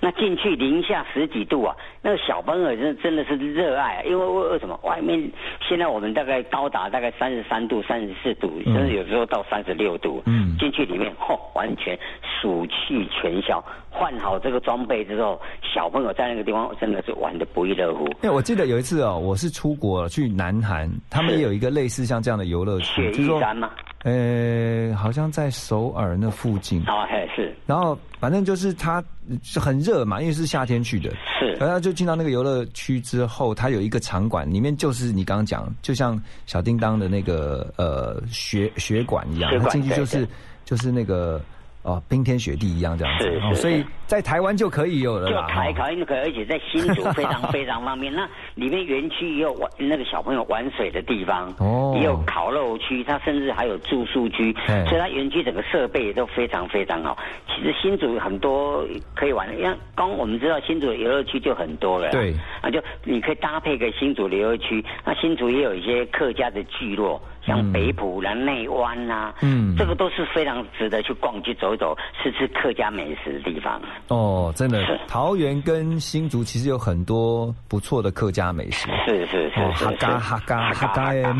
S4: 那进去零下十几度啊，那个小朋友真真的是热爱，因为为为什么外面现在我们大概高达大概三十三度、三十四度，甚至有时候到三十六度。嗯，进去里面，嚯，完全暑气全消。换好这个装备之后，小朋友在那个地方真的是玩的不亦乐乎。
S3: 因为我记得有一次哦，我是出国去南韩，他们也有一个类似像这样的游乐区，
S4: 雪玉山吗？
S3: 呃，好像在首尔那附近。
S4: 哦，嘿，是。
S3: 然后反正就是它是很热嘛，因为是夏天去的。
S4: 是。
S3: 然后就进到那个游乐区之后，它有一个场馆，里面就是你刚刚讲，就像小叮当的那个呃学学馆一样，它进去就是就是那个。哦，冰天雪地一样这样子，所以在台湾就可以有了。
S4: 就台台就可以，而且在新竹非常非常方便。[laughs] 那里面园区也有玩那个小朋友玩水的地方，哦，也有烤肉区，它甚至还有住宿区，所以它园区整个设备都非常非常好。其实新竹很多可以玩，因为刚我们知道新竹的游乐区就很多了，
S3: 对，
S4: 啊就你可以搭配个新竹游乐区。那新竹也有一些客家的聚落。像北浦啦、内湾呐，嗯，这个都是非常值得去逛、去走一走、吃吃客家美食的地方。
S3: 哦，真的，桃园跟新竹其实有很多不错的客家美食。
S4: 是是是，
S3: 客家客家客家的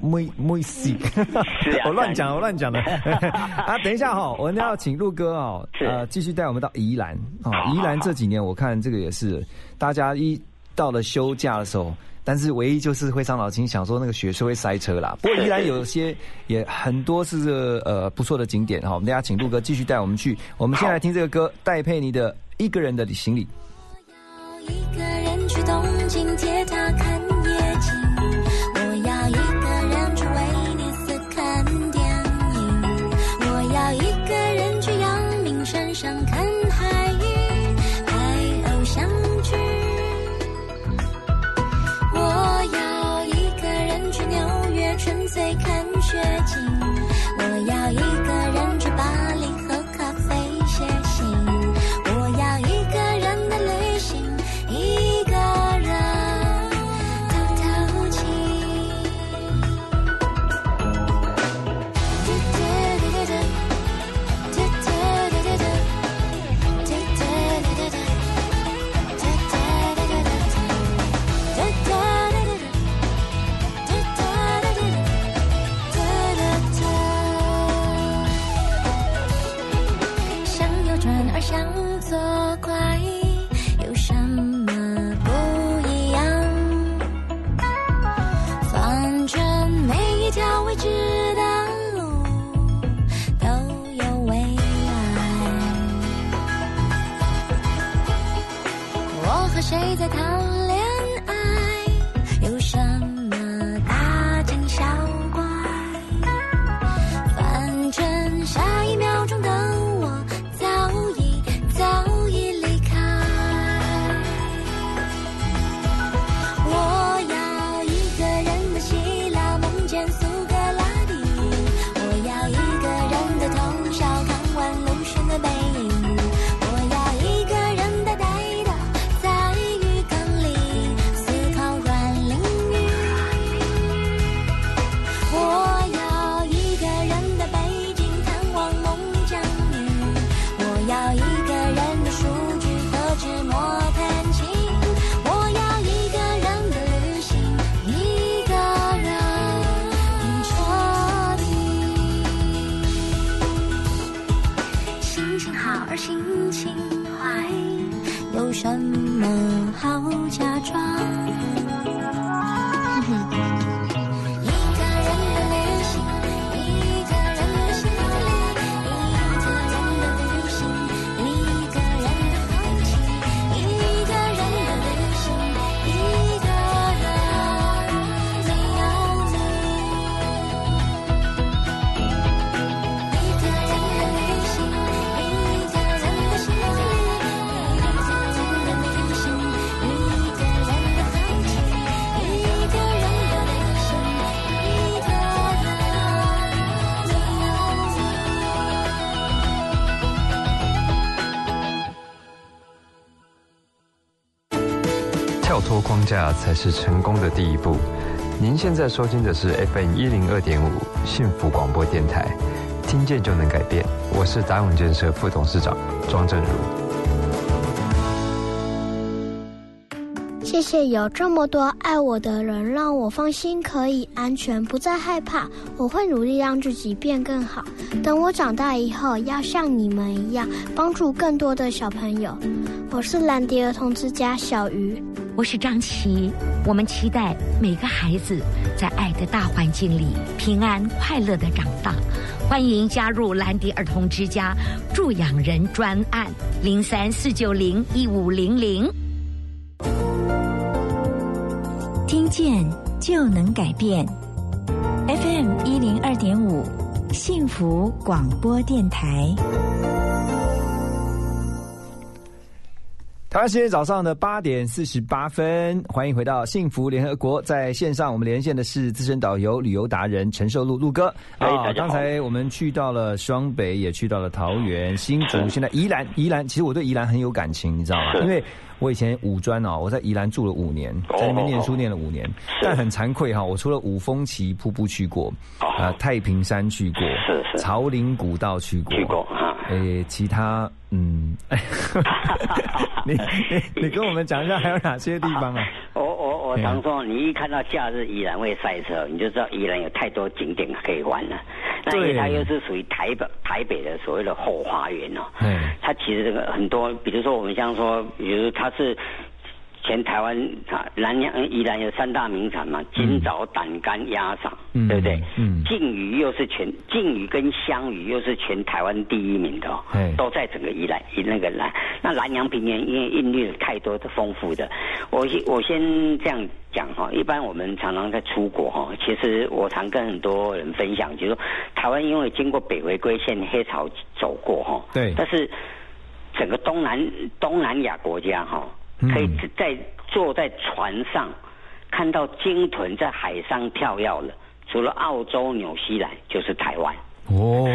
S3: 美美食。我乱讲，我乱讲的。啊，等一下哈，我们要请陆哥哦，呃，继续带我们到宜兰啊。宜兰这几年，我看这个也是，大家一到了休假的时候。但是唯一就是会伤脑筋，想说那个雪是会塞车啦。[laughs] 不过依然有些也很多是这呃不错的景点哈。我们大家请陆哥继续带我们去。我们先来听这个歌，戴佩妮的《一个人的行李》。
S2: 我要一个人去东京铁塔看
S17: 跳脱框架才是成功的第一步。您现在收听的是 FM 一零二点五幸福广播电台，听见就能改变。我是达永建设副董事长庄正如。
S18: 谢谢有这么多爱我的人，让我放心，可以安全，不再害怕。我会努力让自己变更好。等我长大以后，要像你们一样，帮助更多的小朋友。我是蓝迪儿童之家小鱼。
S19: 我是张琪，我们期待每个孩子在爱的大环境里平安快乐的长大。欢迎加入兰迪儿童之家助养人专案零三四九零一五零零。
S12: 听见就能改变。FM 一零二点五，幸福广播电台。
S3: 台湾时间早上的八点四十八分，欢迎回到幸福联合国。在线上，我们连线的是资深导游、旅游达人陈寿禄陆哥。啊，刚才我们去到了双北，也去到了桃园、新竹，现在宜兰。宜兰，其实我对宜兰很有感情，你知道吗？因为我以前五专哦，我在宜兰住了五年，在那边念书念了五年。但很惭愧哈，我除了五峰旗瀑布去过，啊，太平山去过，
S4: 是是，
S3: 朝林古道去过，
S4: 去过啊。
S3: 诶，其他嗯，[laughs] [laughs] 你跟我们讲一下还有哪些地方啊？[laughs]
S4: 我我我常说，你一看到假日宜兰会赛车，你就知道宜兰有太多景点可以玩了。那因为它又是属于台北台北的所谓的后花园哦。
S3: 嗯。
S4: 它其实这个很多，比如说我们像说，比如它是。全台湾啊，南洋宜兰有三大名产嘛，金枣、胆干、鸭掌，对不对？
S3: 嗯，
S4: 靖鱼又是全靖鱼跟香鱼又是全台湾第一名的，哦，都在整个宜兰宜那个南。那南洋平原因为孕育了太多的丰富的，我我先这样讲哈，一般我们常常在出国哈，其实我常跟很多人分享，就是说台湾因为经过北回归线黑潮走过哈，
S3: 对，
S4: 但是整个东南东南亚国家哈。可以在坐在船上看到鲸豚在海上跳跃了，除了澳洲、纽西兰就是台湾。
S3: 哦，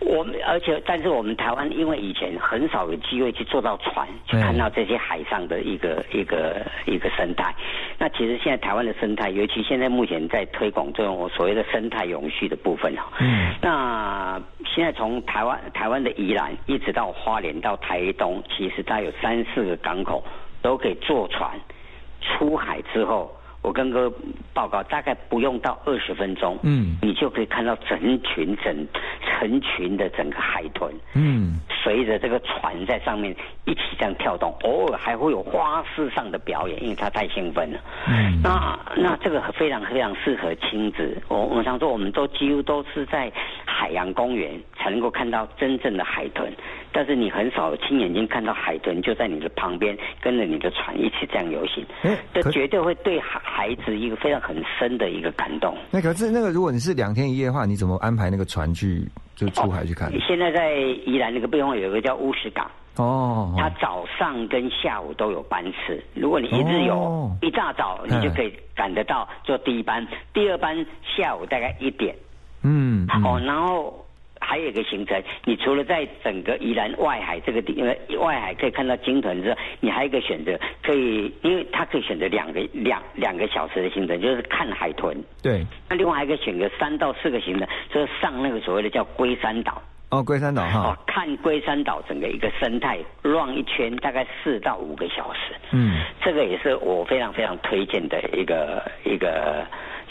S4: 我们而且但是我们台湾因为以前很少有机会去坐到船去看到这些海上的一个一个一个生态。那其实现在台湾的生态，尤其现在目前在推广这种所谓的生态永续的部分哦。
S3: 嗯。
S4: 那现在从台湾台湾的宜兰一直到花莲到台东，其实它有三四个港口。都可以坐船出海之后，我跟哥报告，大概不用到二十分钟，
S3: 嗯，
S4: 你就可以看到成群整成群的整个海豚，
S3: 嗯，
S4: 随随着这个船在上面一起这样跳动，偶尔还会有花式上的表演，因为它太兴奋了。嗯，那那这个非常非常适合亲子。我我常说，我们都几乎都是在海洋公园才能够看到真正的海豚，但是你很少亲眼睛看到海豚就在你的旁边，跟着你的船一起这样游行。这绝对会对孩孩子一个非常很深的一个感动。
S3: 那可是那个，如果你是两天一夜的话，你怎么安排那个船去？就出海去看。
S4: 现在在宜兰那个背后有一个叫乌石港哦，它早上跟下午都有班次。如果你一日游，一大早你就可以赶得到坐第一班，第二班下午大概一点。嗯，哦，然后。还有一个行程，你除了在整个宜兰外海这个地，因为外海可以看到鲸豚之后，你还有一个选择，可以，因为它可以选择两个两两个小时的行程，就是看海豚。
S3: 对。
S4: 那另外还可以选择三到四个行程，就是上那个所谓的叫龟山岛。
S3: 哦，龟山岛哈。哦，
S4: 看龟山岛整个一个生态绕一圈，大概四到五个小时。嗯。这个也是我非常非常推荐的一个一个。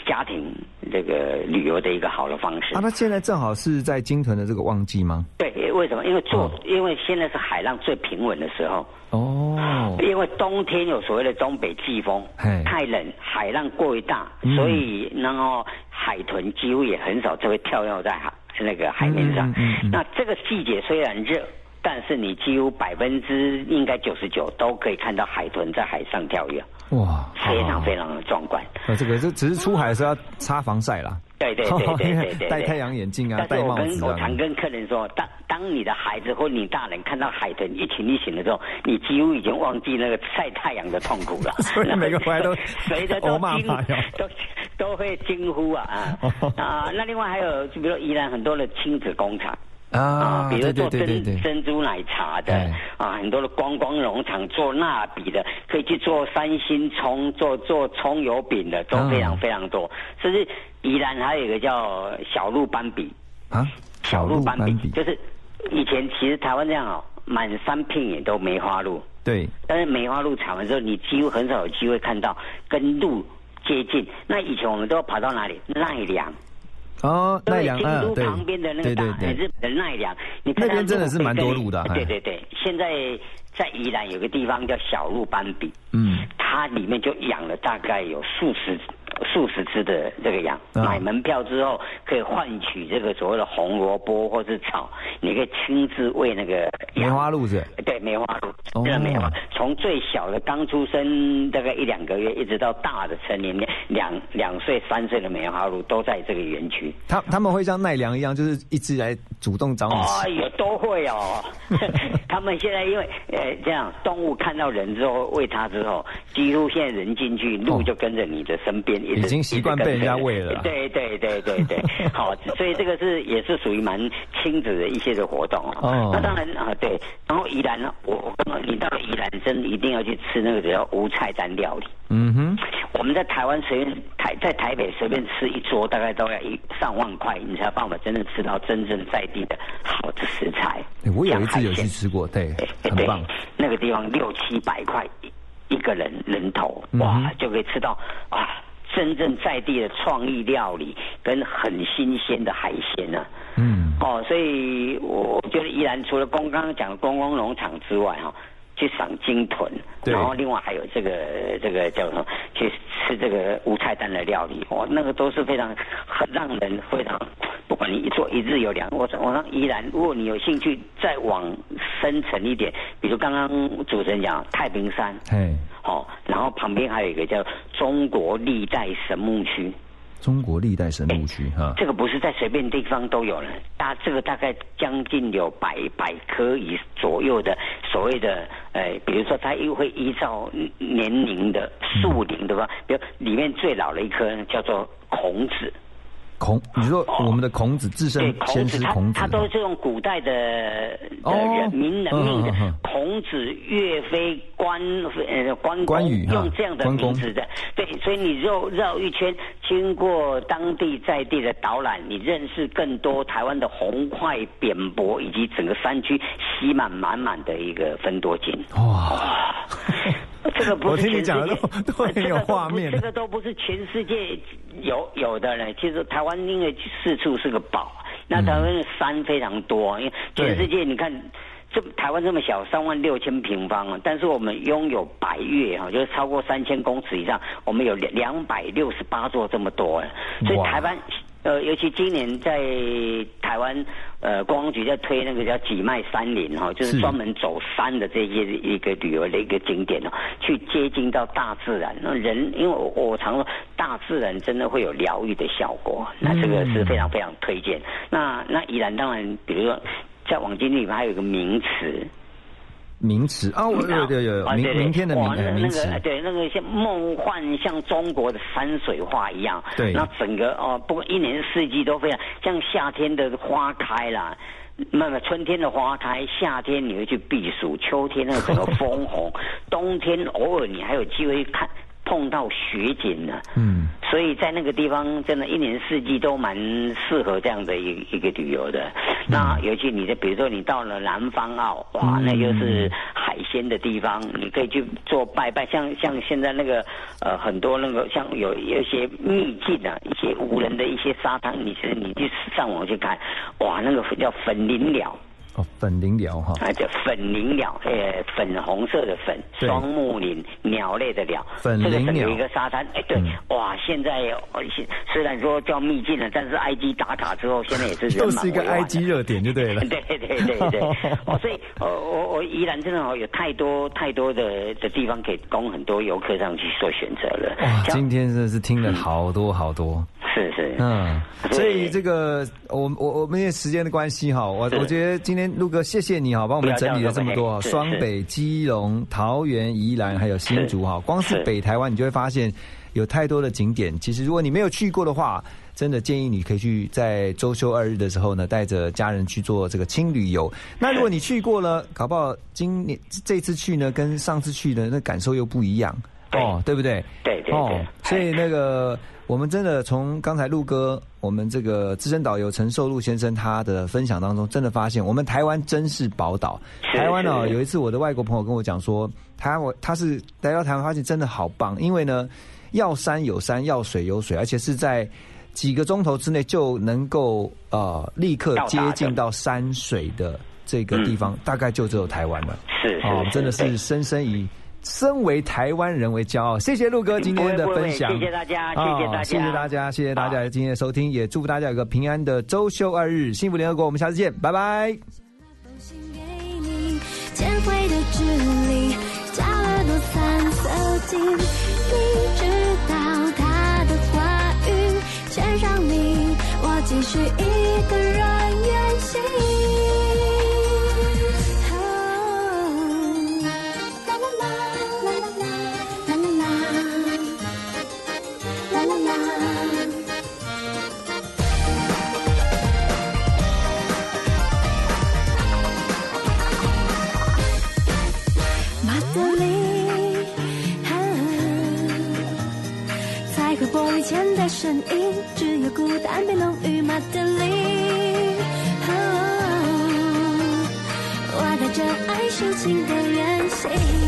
S4: 家庭这个旅游的一个好的方式
S3: 啊，那现在正好是在鲸豚的这个旺季吗？
S4: 对，为什么？因为做，因为现在是海浪最平稳的时候哦。因为冬天有所谓的东北季风，太冷，海浪过于大，所以然后海豚几乎也很少就会跳跃在海那个海面上。那这个季节虽然热。但是你几乎百分之应该九十九都可以看到海豚在海上跳跃，哇，非常非常的壮观。
S3: 那这个这只是出海的时候要擦防晒啦，
S4: 对对对对对对，
S3: 戴太阳眼镜啊，戴帽子
S4: 啊。我常跟客人说，当当你的孩子或你大人看到海豚一群一群的时候，你几乎已经忘记那个晒太阳的痛苦了。[laughs]
S3: 所以每个回来都 [laughs]
S4: 随着都 [laughs] 惊都都会惊呼啊啊啊！那另外还有，就比如宜兰很多的亲子工厂。啊，比如做珍珍珠奶茶的啊，很多的观光农场做蜡笔的，可以去做三星葱，做做葱油饼的，都非常非常多。甚至宜兰还有一个叫小鹿斑比。啊，
S3: 小鹿斑比
S4: 就是以前其实台湾这样哦，满山遍野都梅花鹿，
S3: 对，
S4: 但是梅花鹿采完之后，你几乎很少有机会看到跟鹿接近。那以前我们都要跑到哪里？奈良。
S3: 哦，奈良
S4: 啊，对，旁边的那个大日本的奈良，你
S3: 那边真的是蛮多路的。
S4: 对对对，现在在宜兰有个地方叫小鹿斑比，嗯，它里面就养了大概有数十。数十只的这个羊，买门票之后可以换取这个所谓的红萝卜或是草，你可以亲自喂那个
S3: 梅花鹿子。
S4: 对，梅花鹿，真的梅花。从最小的刚出生大概一两个月，一直到大的成年两两岁、三岁的梅花鹿都在这个园区。
S3: 他他们会像奈良一样，就是一直来主动找你。
S4: 哎呦，都会哦。[laughs] 他们现在因为呃这样，动物看到人之后喂它之后，几乎现在人进去，鹿就跟着你的身边。
S3: 已经习惯被人家喂了。
S4: 对对对对对，[laughs] 好，所以这个是也是属于蛮亲子的一些的活动哦。那当然啊，对。然后宜兰呢，我我你到了宜兰，真一定要去吃那个叫无菜单料理。嗯哼。我们在台湾随便台在台北随便吃一桌，大概都要一上万块，你才有办法真正吃到真正在地的好的食材。
S3: 我有一次有去吃过，对，很棒。
S4: 那个地方六七百块一个人人头，哇，就可以吃到啊。真正在地的创意料理跟很新鲜的海鲜呢，嗯，哦，所以我觉得依然除了刚刚讲的观光农场之外，哈。去赏鲸豚，然后另外还有这个这个叫什么？去吃这个无菜单的料理，哦，那个都是非常很让人非常，不管你一做一日游两，我我说依然，如果你有兴趣再往深层一点，比如刚刚主持人讲太平山，哎，好，然后旁边还有一个叫中国历代神木区。
S3: 中国历代神木区哈，
S4: 这个不是在随便地方都有了，大这个大概将近有百百棵以左右的所谓的，呃，比如说它又会依照年龄的树龄对吧？比如里面最老的一棵叫做孔子。
S3: 孔，你说我们的孔子自身先是孔子，
S4: 他都是用古代的人民人命的，孔子、岳飞、关呃关关羽用这样的名字的，对，所以你绕绕一圈，经过当地在地的导览，你认识更多台湾的红块扁柏以及整个山区吸满满满的一个分多金。哇！[laughs] 这个不是全世界，[laughs]
S3: 都很有画面。
S4: 这个都不是全世界有有的呢。其实台湾因为四处是个宝，那台湾的山非常多，因为全世界你看这台湾这么小，三万六千平方，但是我们拥有百越哈，就是超过三千公尺以上，我们有两两百六十八座这么多，所以台湾。呃，尤其今年在台湾，呃，公安局在推那个叫几脉山林哈，就是专门走山的这些一个旅游的一个景点哦，去接近到大自然。那人，因为我我常说，大自然真的会有疗愈的效果，那这个是非常非常推荐。那那宜兰当然，比如说在网经里面还有一个名词。
S3: 名词啊，我有有有明明天的名名词，
S4: 对那个像梦幻，像中国的山水画一样。
S3: 对，
S4: 那整个哦，不过一年四季都非常像夏天的花开啦，那么春天的花开，夏天你会去避暑，秋天那个整个枫红，[laughs] 冬天偶尔你还有机会看。碰到雪景了，嗯，所以在那个地方，真的，一年四季都蛮适合这样的一一个旅游的。那尤其你的，比如说你到了南方澳，哇，那就是海鲜的地方，你可以去做拜拜。像像现在那个呃，很多那个像有有一些秘境啊，一些无人的一些沙滩，你是你去上网去看，哇，那个叫粉鳞鸟。
S3: 哦，粉灵鸟哈，
S4: 啊，叫粉灵鸟，呃，粉红色的粉，双木林鸟类的鸟，
S3: 粉灵鸟
S4: 一个沙滩，哎，对，哇，现在虽然说叫秘境了，但是 I G 打卡之后，现在也是 [laughs]
S3: 又是一个 I G 热点就对了，
S4: 对对对对，[laughs] 哦，所以，呃，我我宜兰真的哦，有太多太多的的地方可以供很多游客上去做选择了。
S3: 哇，今天真的是听了好多好多。
S4: 是是，嗯，
S3: 所以这个我我我们因为时间的关系哈，我我觉得今天陆哥谢谢你哈，帮我们整理了这么多，双北、基隆、桃园、宜兰还有新竹哈，光是北台湾你就会发现有太多的景点。其实如果你没有去过的话，真的建议你可以去在周休二日的时候呢，带着家人去做这个轻旅游。那如果你去过了，搞不好今年这次去呢，跟上次去的那感受又不一样哦，对不对？
S4: 对对对，
S3: 所以那个。我们真的从刚才陆哥，我们这个资深导游陈寿禄先生他的分享当中，真的发现我们台湾真是宝岛。台湾呢，有一次我的外国朋友跟我讲说，他我他是来到台湾发现真的好棒，因为呢，要山有山，要水有水，而且是在几个钟头之内就能够呃立刻接近到山水的这个地方，大概就只有台湾了。
S4: 是哦，
S3: 真的是深深以。身为台湾人为骄傲，谢谢陆哥今天的分享，
S4: 谢谢大家，谢谢大家，
S3: 谢谢大家，谢谢大家今天的收听，也祝福大家有个平安的周休二日，幸福联合国，我们下次见，拜拜。
S5: 前的身影，只有孤单被浓郁。马德里，我带着爱抒情的远行。